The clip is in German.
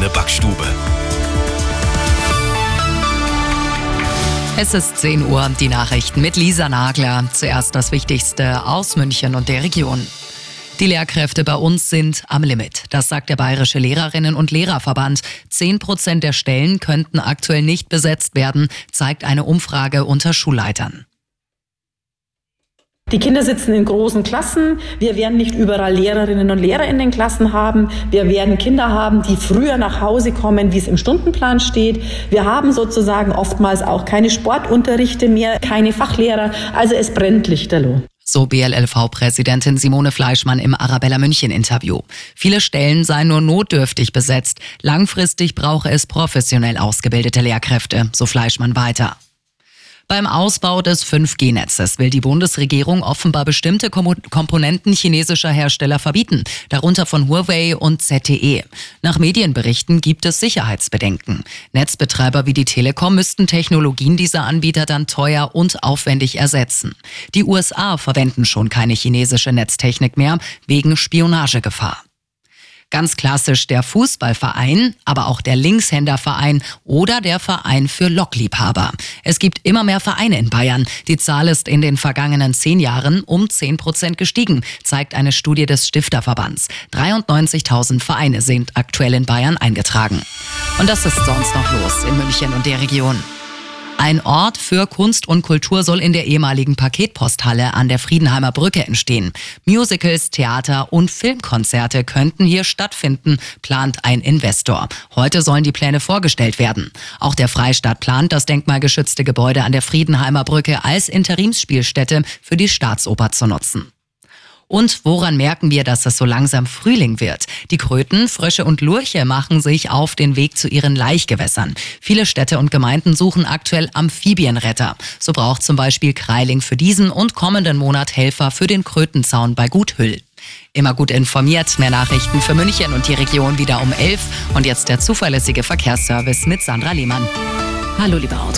eigene Backstube. Es ist 10 Uhr, die Nachrichten mit Lisa Nagler. Zuerst das Wichtigste aus München und der Region. Die Lehrkräfte bei uns sind am Limit. Das sagt der Bayerische Lehrerinnen- und Lehrerverband. Zehn Prozent der Stellen könnten aktuell nicht besetzt werden, zeigt eine Umfrage unter Schulleitern. Die Kinder sitzen in großen Klassen. Wir werden nicht überall Lehrerinnen und Lehrer in den Klassen haben. Wir werden Kinder haben, die früher nach Hause kommen, wie es im Stundenplan steht. Wir haben sozusagen oftmals auch keine Sportunterrichte mehr, keine Fachlehrer. Also es brennt lichterloh. So BLLV-Präsidentin Simone Fleischmann im Arabella München Interview. Viele Stellen seien nur notdürftig besetzt. Langfristig brauche es professionell ausgebildete Lehrkräfte, so Fleischmann weiter. Beim Ausbau des 5G-Netzes will die Bundesregierung offenbar bestimmte Komponenten chinesischer Hersteller verbieten, darunter von Huawei und ZTE. Nach Medienberichten gibt es Sicherheitsbedenken. Netzbetreiber wie die Telekom müssten Technologien dieser Anbieter dann teuer und aufwendig ersetzen. Die USA verwenden schon keine chinesische Netztechnik mehr wegen Spionagegefahr. Ganz klassisch der Fußballverein, aber auch der Linkshänderverein oder der Verein für Lokliebhaber. Es gibt immer mehr Vereine in Bayern. Die Zahl ist in den vergangenen zehn Jahren um zehn Prozent gestiegen, zeigt eine Studie des Stifterverbands. 93.000 Vereine sind aktuell in Bayern eingetragen. Und das ist sonst noch los in München und der Region. Ein Ort für Kunst und Kultur soll in der ehemaligen Paketposthalle an der Friedenheimer Brücke entstehen. Musicals, Theater und Filmkonzerte könnten hier stattfinden, plant ein Investor. Heute sollen die Pläne vorgestellt werden. Auch der Freistaat plant, das denkmalgeschützte Gebäude an der Friedenheimer Brücke als Interimsspielstätte für die Staatsoper zu nutzen. Und woran merken wir, dass es so langsam Frühling wird? Die Kröten, Frösche und Lurche machen sich auf den Weg zu ihren Laichgewässern. Viele Städte und Gemeinden suchen aktuell Amphibienretter. So braucht zum Beispiel Kreiling für diesen und kommenden Monat Helfer für den Krötenzaun bei Guthüll. Immer gut informiert. Mehr Nachrichten für München und die Region wieder um 11. Und jetzt der zuverlässige Verkehrsservice mit Sandra Lehmann. Hallo, liebe Auto.